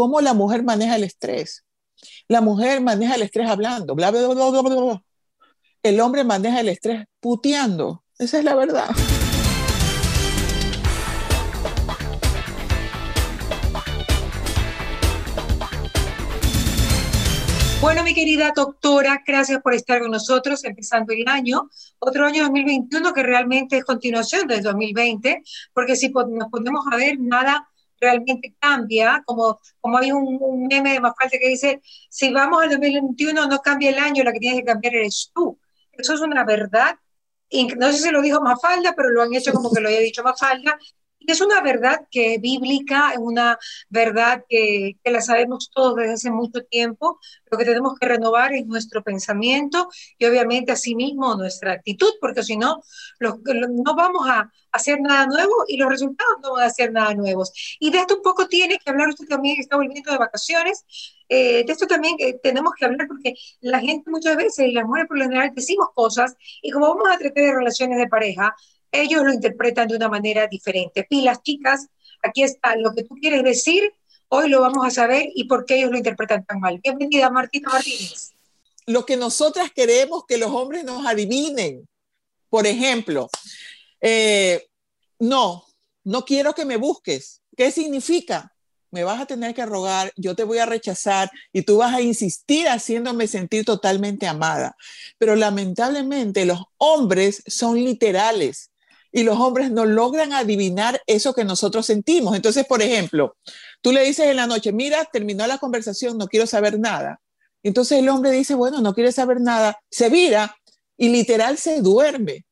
cómo la mujer maneja el estrés. La mujer maneja el estrés hablando, bla, bla, bla, bla, bla. El hombre maneja el estrés puteando. Esa es la verdad. Bueno, mi querida doctora, gracias por estar con nosotros empezando el año, otro año 2021 que realmente es continuación del 2020, porque si nos ponemos a ver, nada realmente cambia, como, como hay un, meme de Mafalda que dice, si vamos al 2021 no cambia el año, la que tienes que cambiar eres tú. Eso es una verdad, no sé si lo dijo Mafalda, pero lo han hecho como que lo haya dicho Mafalda, es una verdad que bíblica, es una verdad que, que, la sabemos todos desde hace mucho tiempo. Lo que tenemos que renovar es nuestro pensamiento y obviamente asimismo nuestra actitud, porque si no, no vamos a hacer nada nuevo y los resultados no van a ser nada nuevos. Y de esto un poco tiene que hablar usted también que está volviendo de vacaciones. Eh, de esto también eh, tenemos que hablar porque la gente muchas veces, y las mujeres por lo general, decimos cosas y como vamos a tratar de relaciones de pareja, ellos lo interpretan de una manera diferente. Pilas, chicas, aquí está lo que tú quieres decir, hoy lo vamos a saber y por qué ellos lo interpretan tan mal. Bienvenida, Martina Martínez. Lo que nosotras queremos que los hombres nos adivinen. Por ejemplo, eh, no, no quiero que me busques. ¿Qué significa? Me vas a tener que rogar, yo te voy a rechazar y tú vas a insistir haciéndome sentir totalmente amada. Pero lamentablemente los hombres son literales y los hombres no logran adivinar eso que nosotros sentimos. Entonces, por ejemplo, tú le dices en la noche, mira, terminó la conversación, no quiero saber nada. Entonces el hombre dice, bueno, no quiere saber nada, se vira y literal se duerme.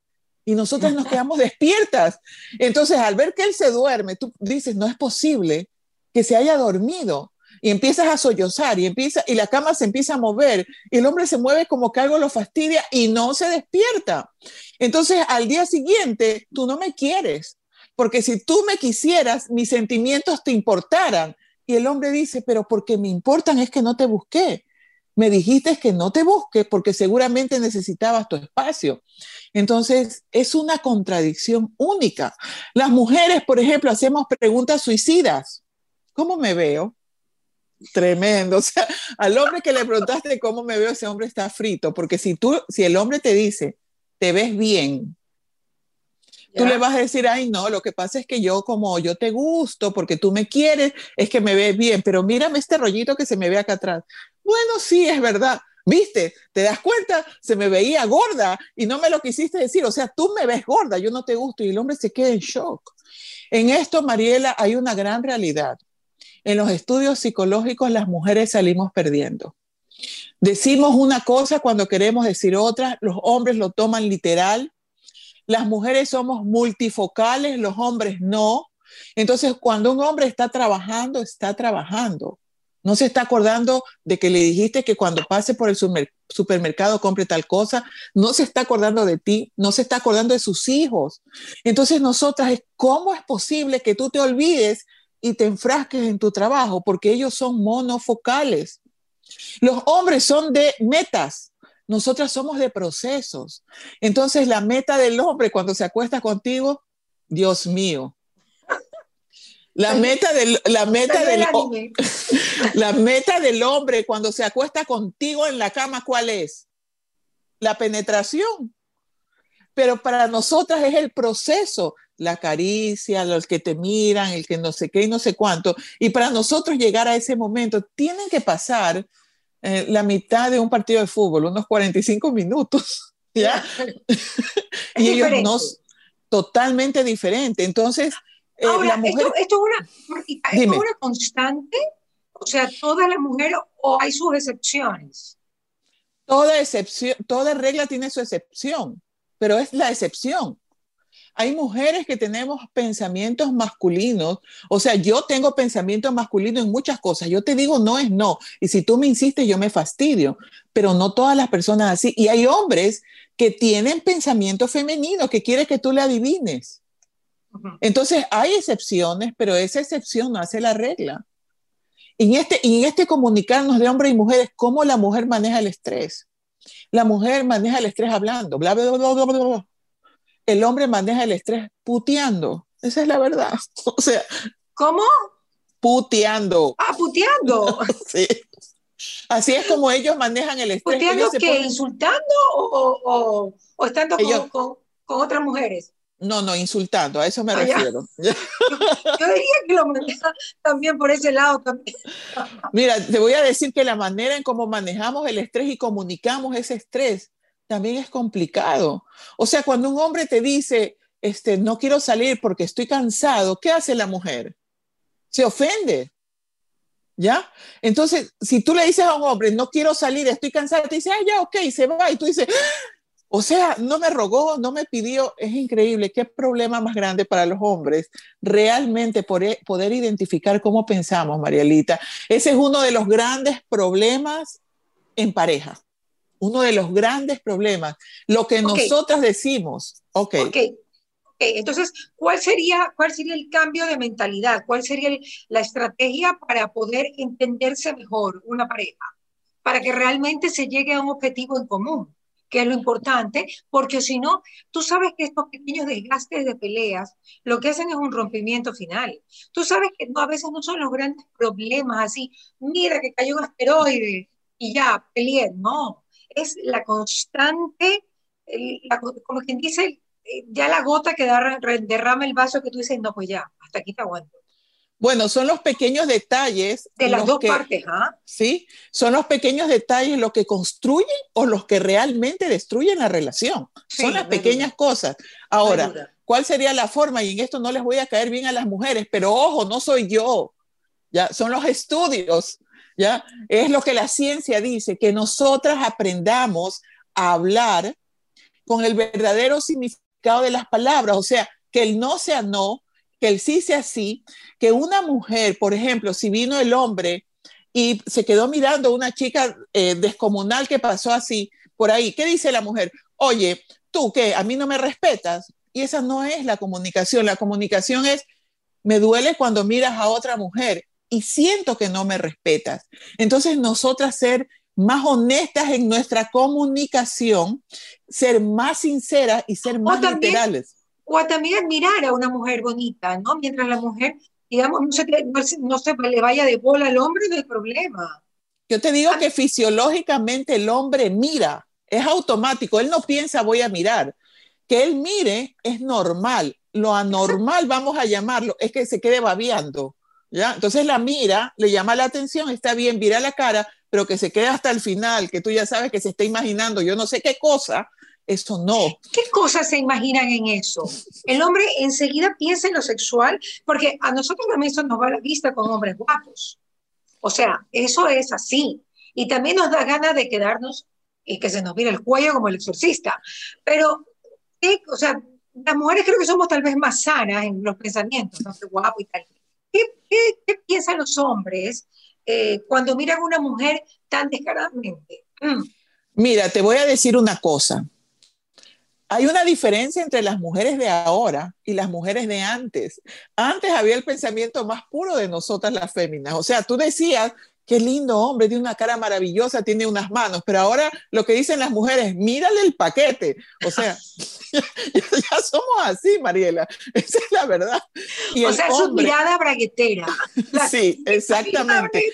Y nosotros nos quedamos despiertas. Entonces, al ver que él se duerme, tú dices, no es posible que se haya dormido y empiezas a sollozar y empieza y la cama se empieza a mover y el hombre se mueve como que algo lo fastidia y no se despierta. Entonces, al día siguiente, tú no me quieres, porque si tú me quisieras, mis sentimientos te importaran. Y el hombre dice, pero porque me importan es que no te busqué. Me dijiste que no te busque porque seguramente necesitabas tu espacio. Entonces, es una contradicción única. Las mujeres, por ejemplo, hacemos preguntas suicidas. ¿Cómo me veo? Tremendo. O sea, al hombre que le preguntaste cómo me veo, ese hombre está frito, porque si tú, si el hombre te dice, te ves bien, tú le vas a decir, ay, no, lo que pasa es que yo como yo te gusto, porque tú me quieres, es que me ves bien, pero mírame este rollito que se me ve acá atrás. Bueno, sí, es verdad. ¿Viste? ¿Te das cuenta? Se me veía gorda y no me lo quisiste decir. O sea, tú me ves gorda, yo no te gusto y el hombre se queda en shock. En esto, Mariela, hay una gran realidad en los estudios psicológicos las mujeres salimos perdiendo. Decimos una cosa cuando queremos decir otra, los hombres lo toman literal, las mujeres somos multifocales, los hombres no. Entonces, cuando un hombre está trabajando, está trabajando. No se está acordando de que le dijiste que cuando pase por el supermercado compre tal cosa, no se está acordando de ti, no se está acordando de sus hijos. Entonces, nosotras, ¿cómo es posible que tú te olvides y te enfrasques en tu trabajo, porque ellos son monofocales. Los hombres son de metas, nosotras somos de procesos. Entonces la meta del hombre cuando se acuesta contigo, Dios mío. La meta del, la meta del, la meta del hombre cuando se acuesta contigo en la cama, ¿cuál es? La penetración. Pero para nosotras es el proceso la caricia, los que te miran, el que no sé qué y no sé cuánto. Y para nosotros llegar a ese momento, tienen que pasar eh, la mitad de un partido de fútbol, unos 45 minutos, ¿ya? y ellos no, totalmente diferente. Entonces, eh, la mujer... ¿esto, es una, una constante? O sea, ¿todas las mujeres o hay sus excepciones? Toda excepción, toda regla tiene su excepción, pero es la excepción hay mujeres que tenemos pensamientos masculinos, o sea, yo tengo pensamientos masculinos en muchas cosas, yo te digo no es no, y si tú me insistes yo me fastidio, pero no todas las personas así, y hay hombres que tienen pensamiento femenino, que quiere que tú le adivines. Entonces, hay excepciones, pero esa excepción no hace la regla. Y en este, en este comunicarnos de hombres y mujeres, ¿cómo la mujer maneja el estrés? La mujer maneja el estrés hablando, bla, bla, bla, bla, bla, bla el hombre maneja el estrés puteando. Esa es la verdad. O sea, ¿cómo? puteando. Ah, puteando. sí. Así es como ellos manejan el estrés. ¿Puteando qué? ¿Insultando o, o, estando con, otras mujeres? No, no, insultando, a eso me ah, refiero. Yo, diría que lo maneja también por ese lado también. Mira, te voy a decir que la manera en cómo manejamos el estrés y comunicamos ese estrés también es complicado. O sea, cuando un hombre te dice, este, no quiero salir porque estoy cansado, ¿qué hace la mujer? Se ofende. ¿Ya? Entonces, si tú le dices a un hombre, no quiero salir, estoy cansado, te dice, ah, ya, ok, se va. Y tú dices, o sea, no me rogó, no me pidió. Es increíble. Qué problema más grande para los hombres realmente poder, poder identificar cómo pensamos, Marielita. Ese es uno de los grandes problemas en pareja. Uno de los grandes problemas. Lo que nosotras decimos. Ok. okay. Entonces, ¿cuál sería, ¿cuál sería el cambio de mentalidad? ¿Cuál sería la estrategia para poder entenderse mejor una pareja? Para que realmente se llegue a un objetivo en común que es lo importante, porque si no, tú sabes que estos pequeños desgastes de peleas lo que hacen es un rompimiento final. Tú sabes que no, a veces no son los grandes problemas así, mira que cayó un asteroide y ya, peleé, no, es la constante, como quien dice, ya la gota que derrama el vaso que tú dices, no, pues ya, hasta aquí te aguanto. Bueno, son los pequeños detalles. De las dos partes, ¿ah? Sí, son los pequeños detalles los que construyen o los que realmente destruyen la relación. son las pequeñas cosas. Ahora, ¿cuál sería la forma? Y en esto no les voy a caer bien a las mujeres, pero ojo, no soy yo. Ya, son los estudios. Es lo que la ciencia dice, que nosotras aprendamos a hablar con el verdadero significado de las palabras. O sea, que el no sea no, que el sí sea sí, que una mujer, por ejemplo, si vino el hombre y se quedó mirando a una chica eh, descomunal que pasó así por ahí, ¿qué dice la mujer? Oye, tú qué, a mí no me respetas. Y esa no es la comunicación. La comunicación es, me duele cuando miras a otra mujer y siento que no me respetas. Entonces, nosotras ser más honestas en nuestra comunicación, ser más sinceras y ser más literales o también admirar a una mujer bonita, ¿no? Mientras la mujer, digamos, no se, no, se le vaya de bola al hombre, del problema. Yo te digo que fisiológicamente el hombre mira, es automático, él no piensa voy a mirar. Que él mire es normal. Lo anormal, vamos a llamarlo, es que se quede babeando. ¿Ya? Entonces la mira, le llama la atención, está bien, mira la cara, pero que se quede hasta el final, que tú ya sabes que se está imaginando yo no sé qué cosa, eso no. ¿Qué cosas se imaginan en eso? El hombre enseguida piensa en lo sexual, porque a nosotros también eso nos va a la vista con hombres guapos. O sea, eso es así. Y también nos da ganas de quedarnos y que se nos mire el cuello como el exorcista. Pero, o sea, las mujeres creo que somos tal vez más sanas en los pensamientos, ¿no? guapo y tal. ¿Qué, piensan los hombres eh, cuando miran a una mujer tan descaradamente? Mm. Mira, te voy a decir una cosa hay una diferencia entre las mujeres de ahora y las mujeres de antes. Antes había el pensamiento más puro de nosotras las féminas. O sea, tú decías, qué lindo hombre, tiene una cara maravillosa, tiene unas manos, pero ahora lo que dicen las mujeres, mírale el paquete. O sea, ya, somos así, Mariela. Esa es la verdad. o sea, su mirada braguetera. sí, exactamente.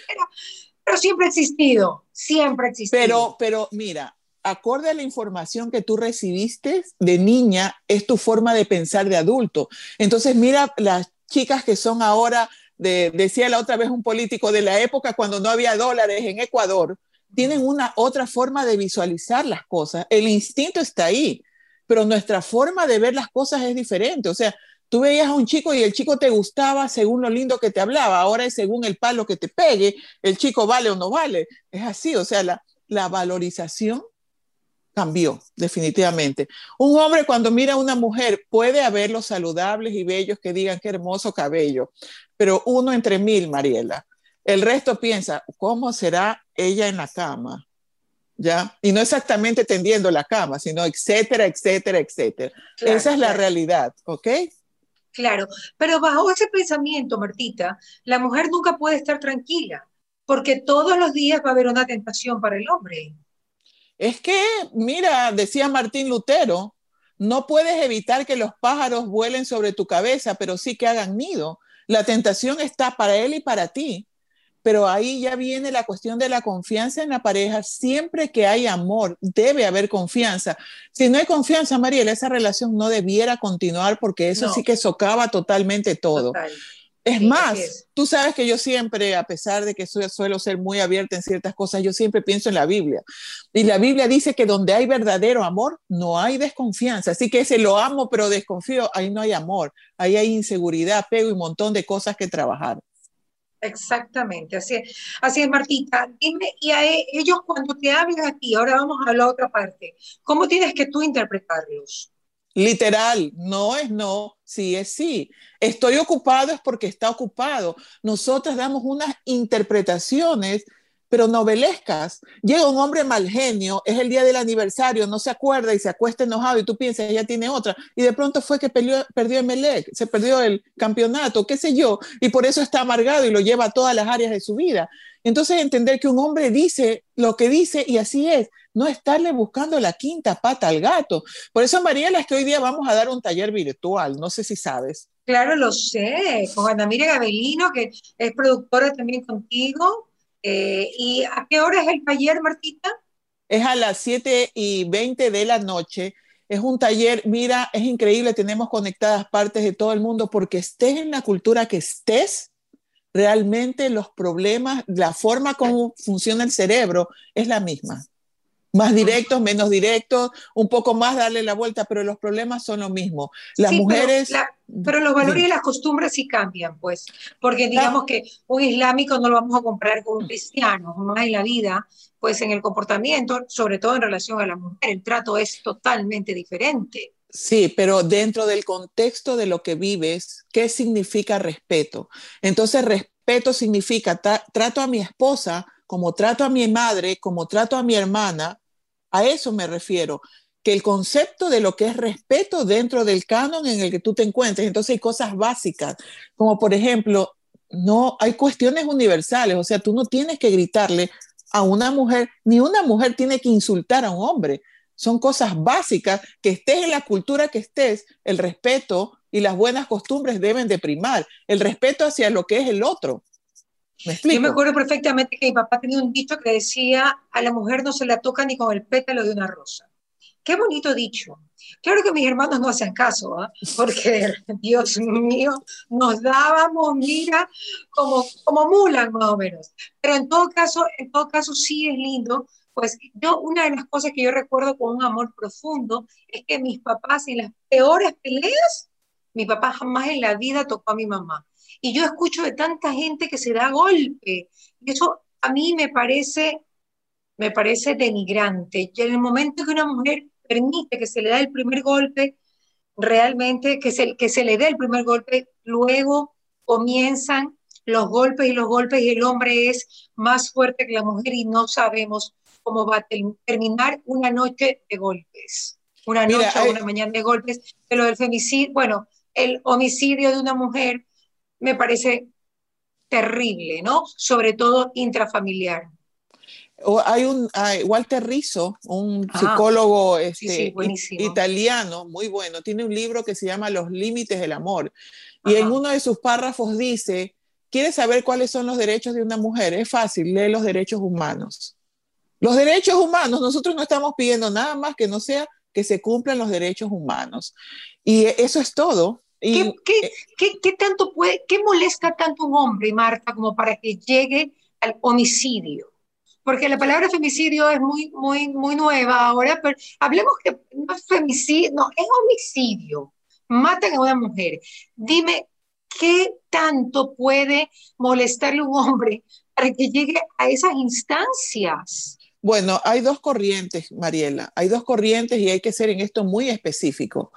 pero siempre ha existido, siempre ha existido. Pero, pero mira, acorde a la información que tú recibiste de niña, es tu forma de pensar de adulto. Entonces, mira las chicas que son ahora, de, decía la otra vez un político de la época cuando no había dólares en Ecuador, tienen una otra forma de visualizar las cosas. El instinto está ahí, pero nuestra forma de ver las cosas es diferente. O sea, tú veías a un chico y el chico te gustaba según lo lindo que te hablaba, ahora es según el palo que te pegue, el chico vale o no vale. Es así, o sea, la, la valorización cambió definitivamente. Un hombre cuando mira a una mujer puede haber los saludables y bellos que digan qué hermoso cabello, pero uno entre mil, Mariela. El resto piensa, ¿cómo será ella en la cama? ¿Ya? Y no exactamente tendiendo la cama, sino etcétera, etcétera, etcétera. Esa es la realidad, ¿ok? Claro, pero bajo ese pensamiento, Martita, la mujer nunca puede estar tranquila, porque todos los días va a haber una tentación para el hombre. Es que, mira, decía Martín Lutero, no puedes evitar que los pájaros vuelen sobre tu cabeza, pero sí que hagan nido. La tentación está para él y para ti, pero ahí ya viene la cuestión de la confianza en la pareja. Siempre que hay amor, debe haber confianza. Si no hay confianza, Mariela, esa relación no debiera continuar porque eso sí que socava totalmente todo. Es más, tú sabes que yo siempre, a pesar de que soy, suelo ser muy abierta en ciertas cosas, yo siempre pienso en la Biblia. Y la Biblia dice que donde hay verdadero amor, no hay desconfianza. Así que ese lo amo, pero desconfío, ahí no hay amor, ahí hay inseguridad, apego y un montón de cosas que trabajar. Exactamente, así es. Así es, Martita. Dime, y a e, ellos cuando te hablan a ti, ahora vamos a la otra parte, ¿cómo tienes que tú interpretarlos? Literal, no es no, sí es sí. Estoy ocupado es porque está ocupado. Nosotras damos unas interpretaciones, pero novelescas. Llega un hombre mal genio, es el día del aniversario, no se acuerda y se acuesta enojado y tú piensas, ella tiene otra. Y de pronto fue que perdió, perdió el Melec, se perdió el campeonato, qué sé yo, y por eso está amargado y lo lleva a todas las áreas de su vida. Entonces entender que un hombre dice lo que dice y así es no estarle buscando la quinta pata al gato. Por eso, Mariela, es que hoy día vamos a dar un taller virtual, no sé si sabes. Claro, lo sé, con Ana Mira Gabelino, que es productora también contigo. Eh, ¿Y a qué hora es el taller, Martita? Es a las 7 y 20 de la noche. Es un taller, mira, es increíble, tenemos conectadas partes de todo el mundo porque estés en la cultura que estés, realmente los problemas, la forma como funciona el cerebro es la misma más directos, menos directos, un poco más darle la vuelta, pero los problemas son lo mismo. Las mujeres... Pero, los valores y las costumbres sí cambian, pues, porque digamos que un islámico no lo vamos a comprar con un cristiano, más en la vida, pues en el comportamiento, sobre todo en relación a la mujer, el trato es totalmente diferente. Sí, pero dentro del contexto de lo que vives, ¿qué significa respeto? Entonces, respeto significa trato a mi esposa como trato a mi madre, como trato a mi hermana, a eso me refiero, que el concepto de lo que es respeto dentro del canon en el que tú te encuentres, entonces hay cosas básicas, como por ejemplo, no hay cuestiones universales, o sea, tú no tienes que gritarle a una mujer, ni una mujer tiene que insultar a un hombre. Son cosas básicas que estés en la cultura que estés, el respeto y las buenas costumbres deben de primar, el respeto hacia lo que es el otro. Yo me acuerdo perfectamente que mi papá tenía un dicho que decía, a la mujer no se la toca ni con el pétalo de una rosa. Qué bonito dicho. Claro que mis hermanos no hacen caso, ¿ah? porque, Dios mío, nos dábamos, mira, como, como mulas más o menos. Pero en todo caso, en todo caso sí es lindo, pues yo, una de las cosas que yo recuerdo con un amor profundo es que mis papás en las peores peleas, mi papá jamás en la vida tocó a mi mamá. Y yo escucho de tanta gente que se da golpe. Y eso a mí me parece, me parece denigrante. Y en el momento que una mujer permite que se le da el primer golpe, realmente que se, que se le dé el primer golpe, luego comienzan los golpes y los golpes y el hombre es más fuerte que la mujer y no sabemos cómo va a terminar una noche de golpes, una noche o una mañana de golpes, pero el femicidio, bueno, el homicidio de una mujer me parece terrible, ¿no? Sobre todo intrafamiliar. Hay un Walter Rizzo, un ah, psicólogo este, italiano, muy bueno, tiene un libro que se llama Los límites del amor. Y en uno de sus párrafos dice, ¿quieres saber cuáles son los derechos de una mujer? Es fácil, lee los derechos humanos. Los derechos humanos, nosotros no estamos pidiendo nada más que no sea que se cumplan los derechos humanos. Y eso es todo. Eh, ¿Qué, tanto puede, qué molesta tanto un hombre, Marta, como para que llegue al homicidio? Porque la palabra femicidio es muy, muy, muy nueva ahora, pero hablemos que no es femicidio, no, es homicidio. Matan a una mujer. Dime, ¿qué tanto puede molestarle un hombre para que llegue a esas instancias? Bueno, hay dos corrientes, Mariela, hay dos corrientes y hay que ser en esto muy específico.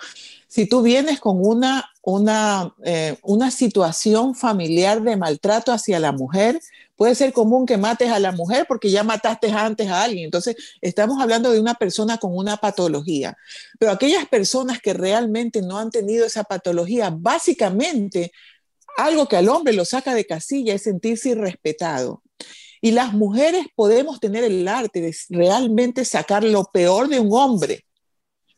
Si tú vienes con una, una, eh, una situación familiar de maltrato hacia la mujer, puede ser común que mates a la mujer porque ya mataste antes a alguien. Entonces, estamos hablando de una persona con una patología. Pero aquellas personas que realmente no han tenido esa patología, básicamente, algo que al hombre lo saca de casilla es sentirse irrespetado. Y las mujeres podemos tener el arte de realmente sacar lo peor de un hombre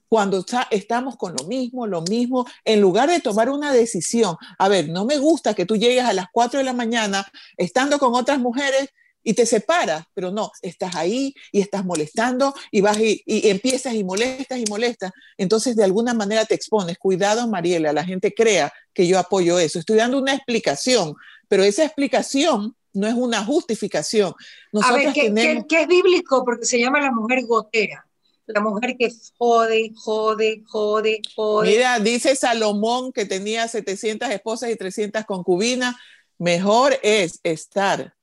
cuando estamos con lo mismo, lo mismo, en lugar de tomar una decisión. A ver, no me gusta que tú llegues a las 4 de la mañana estando con otras mujeres y te separas, pero no, estás ahí y estás molestando y vas y, empiezas y molestas y molestas. Entonces, de alguna manera te expones. Cuidado, Mariela, la gente crea que yo apoyo eso. Estoy dando una explicación, pero esa explicación no es una justificación. a ver, ¿qué, es bíblico? Porque se llama la mujer gotera. La mujer que jode, jode, jode, jode. Mira, dice Salomón que tenía 700 esposas y 300 concubinas. Mejor es estar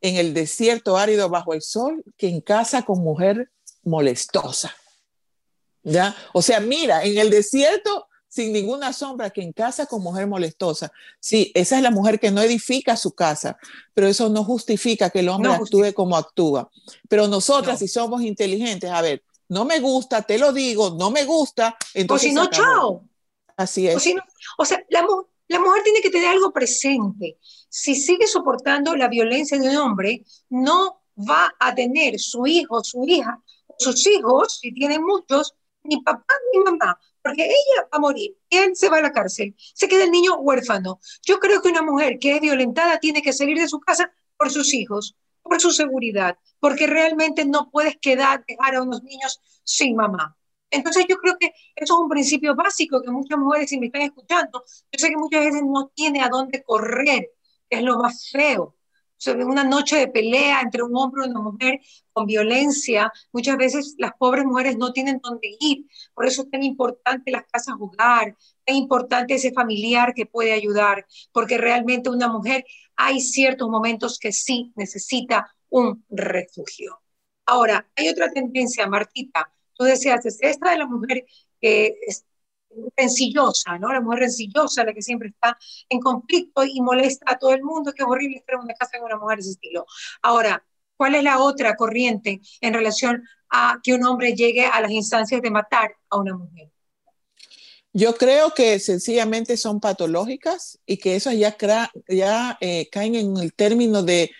en el desierto árido bajo el sol que en casa con mujer molestosa. ¿Ya? O sea, mira, en el desierto sin ninguna sombra que en casa con mujer molestosa. Sí, esa es la mujer que no edifica su casa, pero eso no justifica que el hombre actúe como actúa. Pero nosotras, si somos inteligentes, a ver, no me gusta, te lo digo, no me gusta, entonces. O si no, chao. Así es. O, sea, la, la mujer tiene que tener algo presente. Si sigue soportando la violencia de un hombre, no va a tener su hijo, su hija, sus hijos, si tiene muchos, ni papá ni mamá, porque ella va a morir él se va a la cárcel. Se queda el niño huérfano. Yo creo que una mujer que es violentada tiene que salir de su casa por sus hijos, por su seguridad, porque realmente no puedes quedar, dejar a unos niños sin mamá. Entonces yo creo que eso es un principio básico que muchas mujeres, si me están escuchando, yo sé que muchas veces no tiene a dónde correr, es lo más feo. Sobre una noche de pelea entre un hombre y una mujer con violencia, muchas veces las pobres mujeres no tienen dónde ir. Por eso es tan importante las casas jugar, tan importante ese familiar que puede ayudar, porque realmente una mujer hay ciertos momentos que sí necesita un refugio. Ahora, hay otra tendencia, Martita, tú decías, es esta de la mujer que rencillosa, ¿no? La mujer rencillosa, la que siempre está en conflicto y molesta a todo el mundo, que es horrible estar en una casa con una mujer de ese estilo. Ahora, ¿cuál es la otra corriente en relación a que un hombre llegue a las instancias de matar a una mujer? Yo creo que sencillamente son patológicas y que eso ya, ya eh, caen en el término de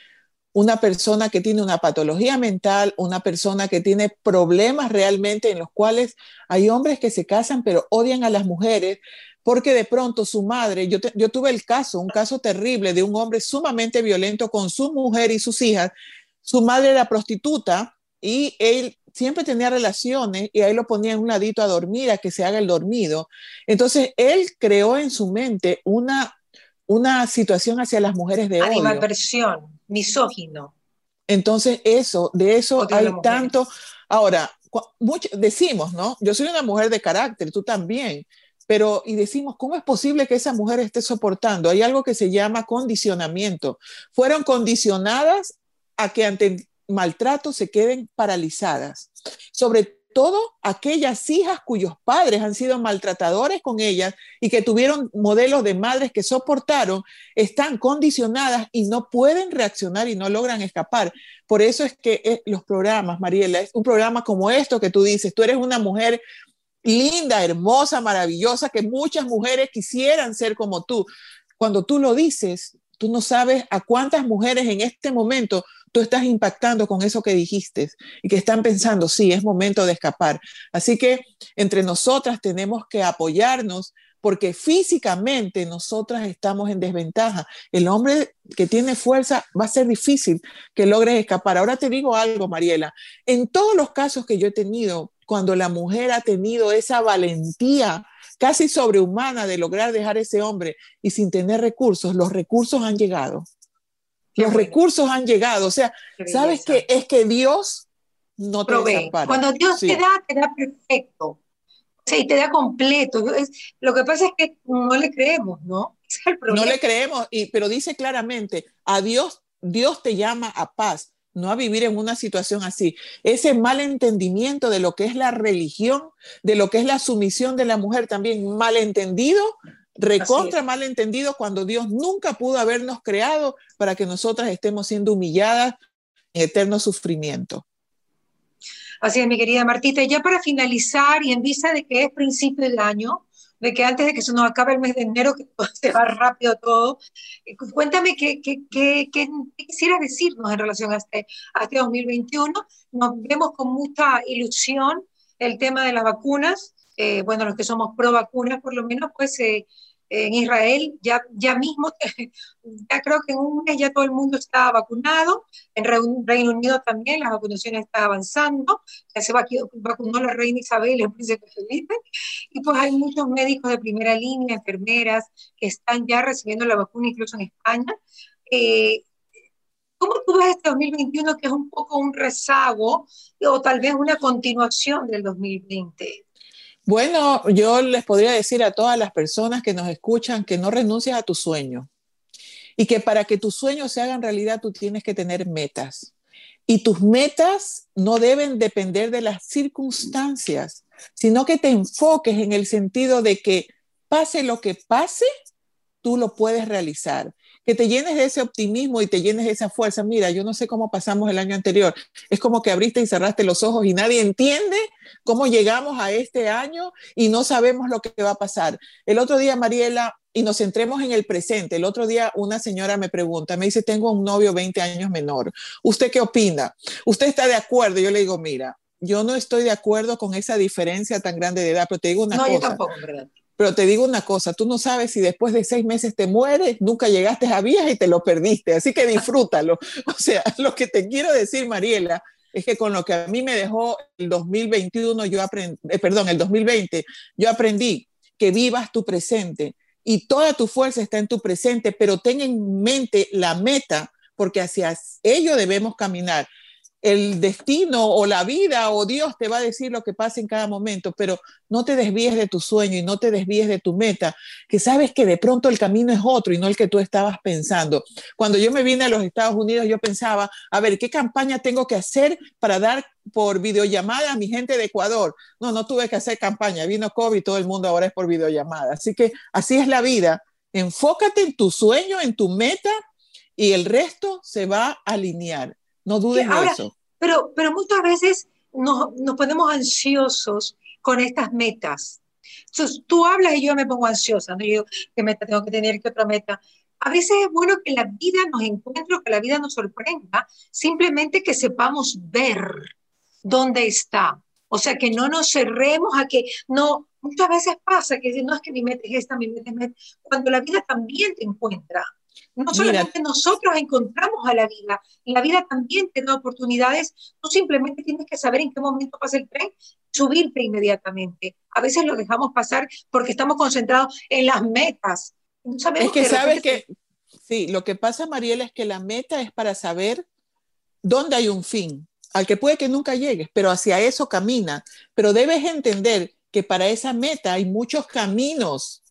una persona que tiene una patología mental, una persona que tiene problemas realmente en los cuales hay hombres que se casan pero odian a las mujeres porque de pronto su madre, yo, yo tuve el caso, un caso terrible de un hombre sumamente violento con su mujer y sus hijas. Su madre era prostituta y él siempre tenía relaciones y ahí lo ponía en un ladito a dormir, a que se haga el dormido. Entonces, él creó en su mente una, una situación hacia las mujeres de odio misógino. Entonces, eso, de eso hay tanto. Ahora, decimos, ¿no? Yo soy una mujer de carácter, tú también, pero y decimos, ¿cómo es posible que esa mujer esté soportando? Hay algo que se llama condicionamiento. Fueron condicionadas a que ante maltrato se queden paralizadas. Sobre todo aquellas hijas cuyos padres han sido maltratadores con ellas y que tuvieron modelos de madres que soportaron, están condicionadas y no pueden reaccionar y no logran escapar. Por eso es que eh, los programas, Mariela, es un programa como esto que tú dices, tú eres una mujer linda, hermosa, maravillosa, que muchas mujeres quisieran ser como tú. Cuando tú lo dices, tú no sabes a cuántas mujeres en este momento tú estás impactando con eso que dijiste y que están pensando, sí, es momento de escapar. Así que entre nosotras tenemos que apoyarnos porque físicamente nosotras estamos en desventaja. El hombre que tiene fuerza va a ser difícil que logre escapar. Ahora te digo algo, Mariela, en todos los casos que yo he tenido, cuando la mujer ha tenido esa valentía casi sobrehumana de lograr dejar ese hombre y sin tener recursos, los recursos han llegado los recursos han llegado. O sea, ¿sabes qué? Es que Dios no te Provee. Cuando Dios te da, te da perfecto. Sí, te da completo. lo que pasa es que no le creemos, ¿no? no le creemos, y, pero dice claramente, a Dios, Dios te llama a paz, no a vivir en una situación así. Ese malentendimiento de lo que es la religión, de lo que es la sumisión de la mujer, también malentendido, recontra malentendido cuando Dios nunca pudo habernos creado para que nosotras estemos siendo humilladas en eterno sufrimiento. Así es, mi querida Martita. Y ya para finalizar y en vista de que es principio del año, de que antes de que se nos acabe el mes de enero, que se va rápido todo, eh, cuéntame qué, qué, qué, qué quisieras decirnos en relación a este, a este 2021. Nos vemos con mucha ilusión el tema de las vacunas eh, bueno, los que somos pro vacunas, por lo menos, pues eh, en Israel ya, ya mismo, ya creo que en un mes ya todo el mundo está vacunado, en Reino Unido también la vacunación está avanzando, ya se vacunó la reina Isabel el príncipe Felipe, y pues hay muchos médicos de primera línea, enfermeras, que están ya recibiendo la vacuna incluso en España. Eh, ¿Cómo tú ves este 2021 que es un poco un rezago o tal vez una continuación del 2020? Bueno, yo les podría decir a todas las personas que nos escuchan que no renuncies a tu sueño y que para que tus sueños se hagan realidad tú tienes que tener metas. Y tus metas no deben depender de las circunstancias, sino que te enfoques en el sentido de que pase lo que pase, tú lo puedes realizar que te llenes de ese optimismo y te llenes de esa fuerza. Mira, yo no sé cómo pasamos el año anterior. Es como que abriste y cerraste los ojos y nadie entiende cómo llegamos a este año y no sabemos lo que va a pasar. El otro día, Mariela, y nos centremos en el presente. El otro día una señora me pregunta, me dice, tengo un novio 20 años menor. ¿Usted qué opina? ¿Usted está de acuerdo? Yo le digo, mira, yo no estoy de acuerdo con esa diferencia tan grande de edad, pero te digo una cosa. No, yo tampoco, ¿verdad? Pero te digo una cosa, tú no sabes si después de seis meses te mueres, nunca llegaste a vieja y te lo perdiste, así que disfrútalo. O sea, lo que te quiero decir, Mariela, es que con lo que a mí me dejó el 2021, yo aprendí, eh, perdón, el 2020, yo aprendí que vivas tu presente y toda tu fuerza está en tu presente, pero ten en mente la meta, porque hacia ello debemos caminar el destino o la vida o Dios te va a decir lo que pasa en cada momento, pero no te desvíes de tu sueño y no te desvíes de tu meta, que sabes que de pronto el camino es otro y no el que tú estabas pensando. Cuando yo me vine a los Estados Unidos, yo pensaba, a ver, ¿qué campaña tengo que hacer para dar por videollamada a mi gente de Ecuador? No, no tuve que hacer campaña, vino COVID, todo el mundo ahora es por videollamada. Así que así es la vida. Enfócate en tu sueño, en tu meta y el resto se va a alinear. No dudes de eso. Pero, pero muchas veces nos, nos, ponemos ansiosos con estas metas. Entonces, tú hablas y yo me pongo ansiosa, ¿no? Yo, ¿qué meta tengo que tener? ¿Qué otra meta? A veces es bueno que la vida nos encuentre, que la vida nos sorprenda, simplemente que sepamos ver dónde está. O sea, que no nos cerremos a que no, muchas veces pasa que no es que mi meta es esta, mi meta es meta, cuando la vida también te encuentra. No solamente nosotros encontramos a la vida, la vida también te da oportunidades, tú simplemente tienes que saber en qué momento pasa el tren, subirte inmediatamente. A veces lo dejamos pasar porque estamos concentrados en las metas. es que, sabes que, sí, lo que pasa, Mariela, es que la meta es para saber dónde hay un fin, al que puede que nunca llegues, pero hacia eso camina. Pero debes entender que para esa meta hay muchos caminos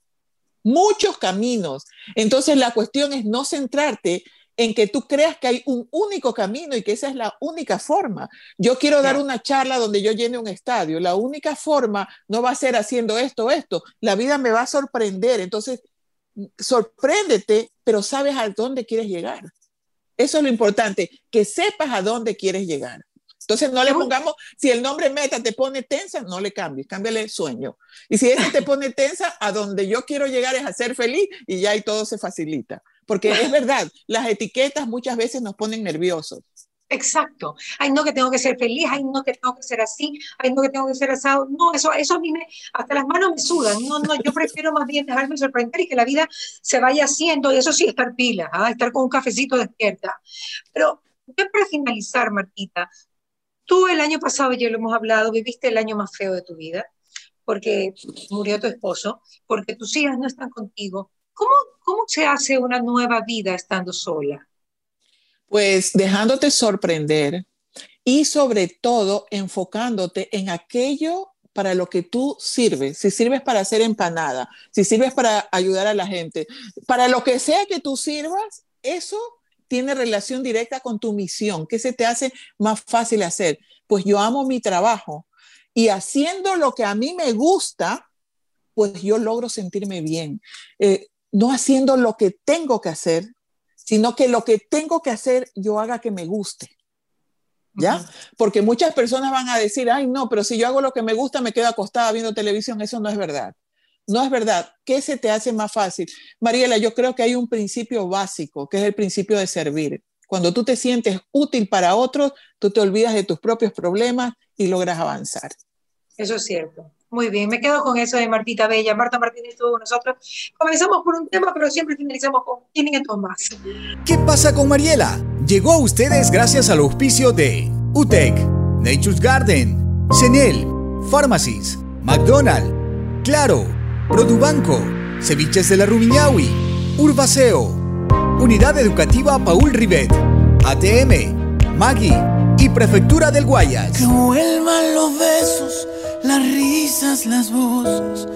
muchos caminos. Entonces la cuestión es no centrarte en que tú creas que hay un único camino y que esa es la única forma. Yo quiero dar una charla donde yo llene un estadio. La única forma no va a ser haciendo esto, esto. La vida me va a sorprender. Entonces, sorpréndete, pero sabes a dónde quieres llegar. Eso es lo importante, que sepas a dónde quieres llegar. Entonces no le pongamos, si el nombre meta te pone tensa, no le cambies, cámbiale sueño. Y si ese te pone tensa, a donde yo quiero llegar es a ser feliz y ya y todo se facilita. Porque es verdad, las etiquetas muchas veces nos ponen nerviosos. Exacto. Ay, no que tengo que ser feliz, ay, no que tengo que ser así, ay, no que tengo que ser asado. No, eso, eso a mí me, hasta las manos me sudan. No, no, yo prefiero más bien dejarme sorprender y que la vida se vaya haciendo, y eso sí, estar pila, ¿ah? estar con un cafecito despierta. Pero, para finalizar, Martita, Tú el año pasado, ya lo hemos hablado, viviste el año más feo de tu vida, porque murió tu esposo, porque tus hijas no están contigo. ¿Cómo, cómo se hace una nueva vida estando sola? Pues dejándote sorprender y sobre todo enfocándote en aquello para lo que tú sirves, si sirves para hacer empanada, si sirves para ayudar a la gente, para lo que sea que tú sirvas, eso tiene relación directa con tu misión. ¿Qué se te hace más fácil hacer? Pues yo amo mi trabajo y haciendo lo que a mí me gusta, pues yo logro sentirme bien. Eh, no haciendo lo que tengo que hacer, sino que lo que tengo que hacer yo haga que me guste. ¿Ya? Porque muchas personas van a decir, ay, no, pero si yo hago lo que me gusta, me quedo acostada viendo televisión. Eso no es verdad. No es verdad. ¿Qué se te hace más fácil? Mariela, yo creo que hay un principio básico, que es el principio de servir. Cuando tú te sientes útil para otros, tú te olvidas de tus propios problemas y logras avanzar. Eso es cierto. Muy bien, me quedo con eso de Martita Bella. Marta Martínez estuvo con nosotros. Comenzamos por un tema, pero siempre finalizamos con 500 más. ¿Qué pasa con Mariela? Llegó a ustedes gracias al auspicio de UTEC, Nature's Garden, Senel, Pharmacies, McDonald's, Claro, Produbanco, Ceviches de la Rumiñahui, Urbaceo, Unidad Educativa Paul Rivet, ATM, Maggi y Prefectura del Guayas. Que vuelvan los besos las risas, las voces